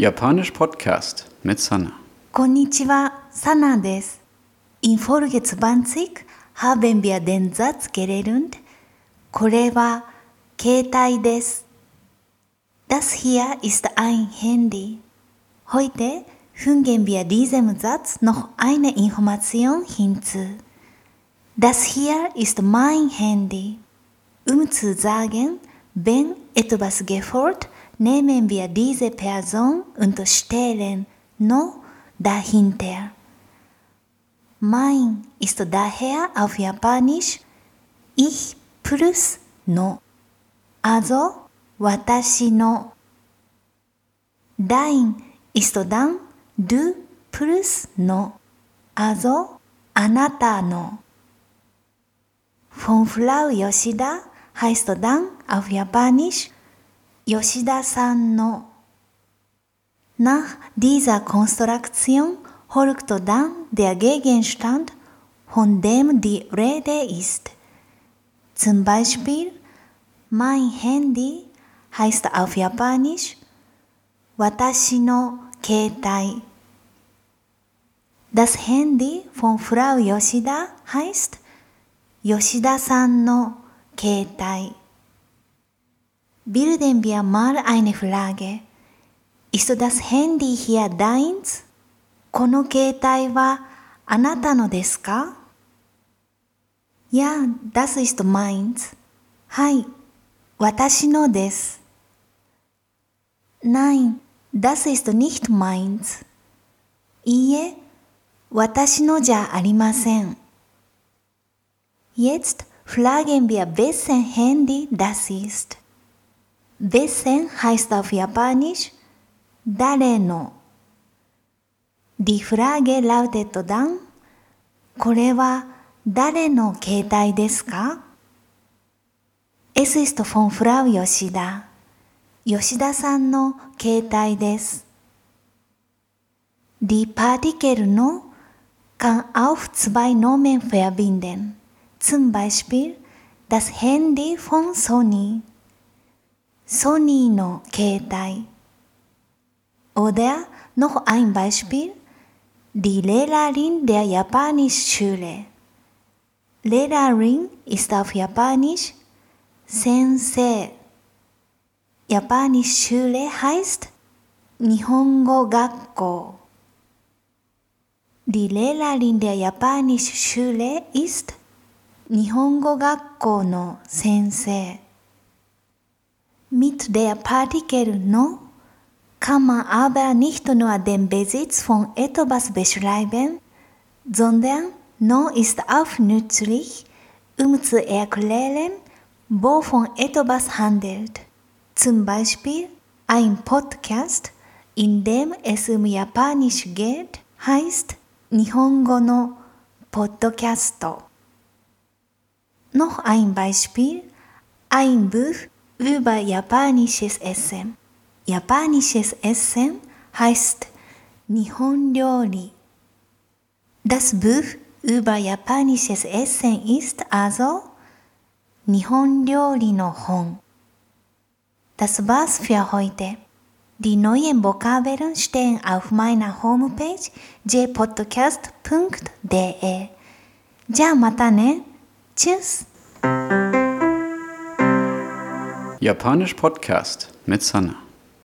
Japanisch Podcast mit Sana. Konnichiwa, Sana des. In Folge 20 haben wir den Satz gelernt, Kore wa Ketai des. Das hier ist ein Handy. Heute fügen wir diesem Satz noch eine Information hinzu. Das hier ist mein Handy. Um zu sagen, wenn etwas gefällt, nehmen wir diese Person und stellen No dahinter. Mein ist daher auf Japanisch ich plus no. Also watashi no. Dein ist dann du plus no. Also anata no. Von Frau Yoshida heißt dann auf Japanisch Yoshida san no. Nach dieser Konstruktion folgt dann der Gegenstand, von dem die Rede ist. Zum Beispiel, mein Handy heißt auf Japanisch Watashi no Keitai. Das Handy von Frau Yoshida heißt Yoshida-san no Keitai Bilden wir mal eine Frage. Ist das Handy hier deins? この携帯はあなたのですか Ja, das ist meins. はい、私のです。Nein, das ist nicht meins. いいえ、私のじゃありません。Jetzt fragen wir, wessen Handy das ist. Wessen heißt auf Japanisch 誰の。Die Frage lautet dann, これは誰の携帯ですか Es ist von Frau Yoshida. 吉田さんの携帯です。Die Partikel no kann auf zwei Nomen verbinden. Zum Beispiel das Handy von Sony. Sony の携帯。Oder noch ein Beispiel. Die Lehrerin der Japanischschule. Lehrerin ist auf Japanisch Sensei. Japanischschule heißt Nihongo Gakko. Die Lehrerin der Japanischschule ist Nihongo Gakko no Sensei. Mit der Partikel no kann man aber nicht nur den Besitz von etwas beschreiben, sondern no ist auch nützlich, um zu erklären, wovon etwas handelt. Zum Beispiel ein Podcast, in dem es um Japanisch geht, heißt Nihongo no Podcast. Noch ein Beispiel, ein Buch über japanisches Essen. Japanisches Essen heißt Nihon Ryori. Das Buch über japanisches Essen ist also Nihon Ryori no Hon. Das war's für heute. Die neuen Vokabeln stehen auf meiner Homepage jpodcast.de. じゃあまたね。Tschüss. Japanisch Podcast mit Sana.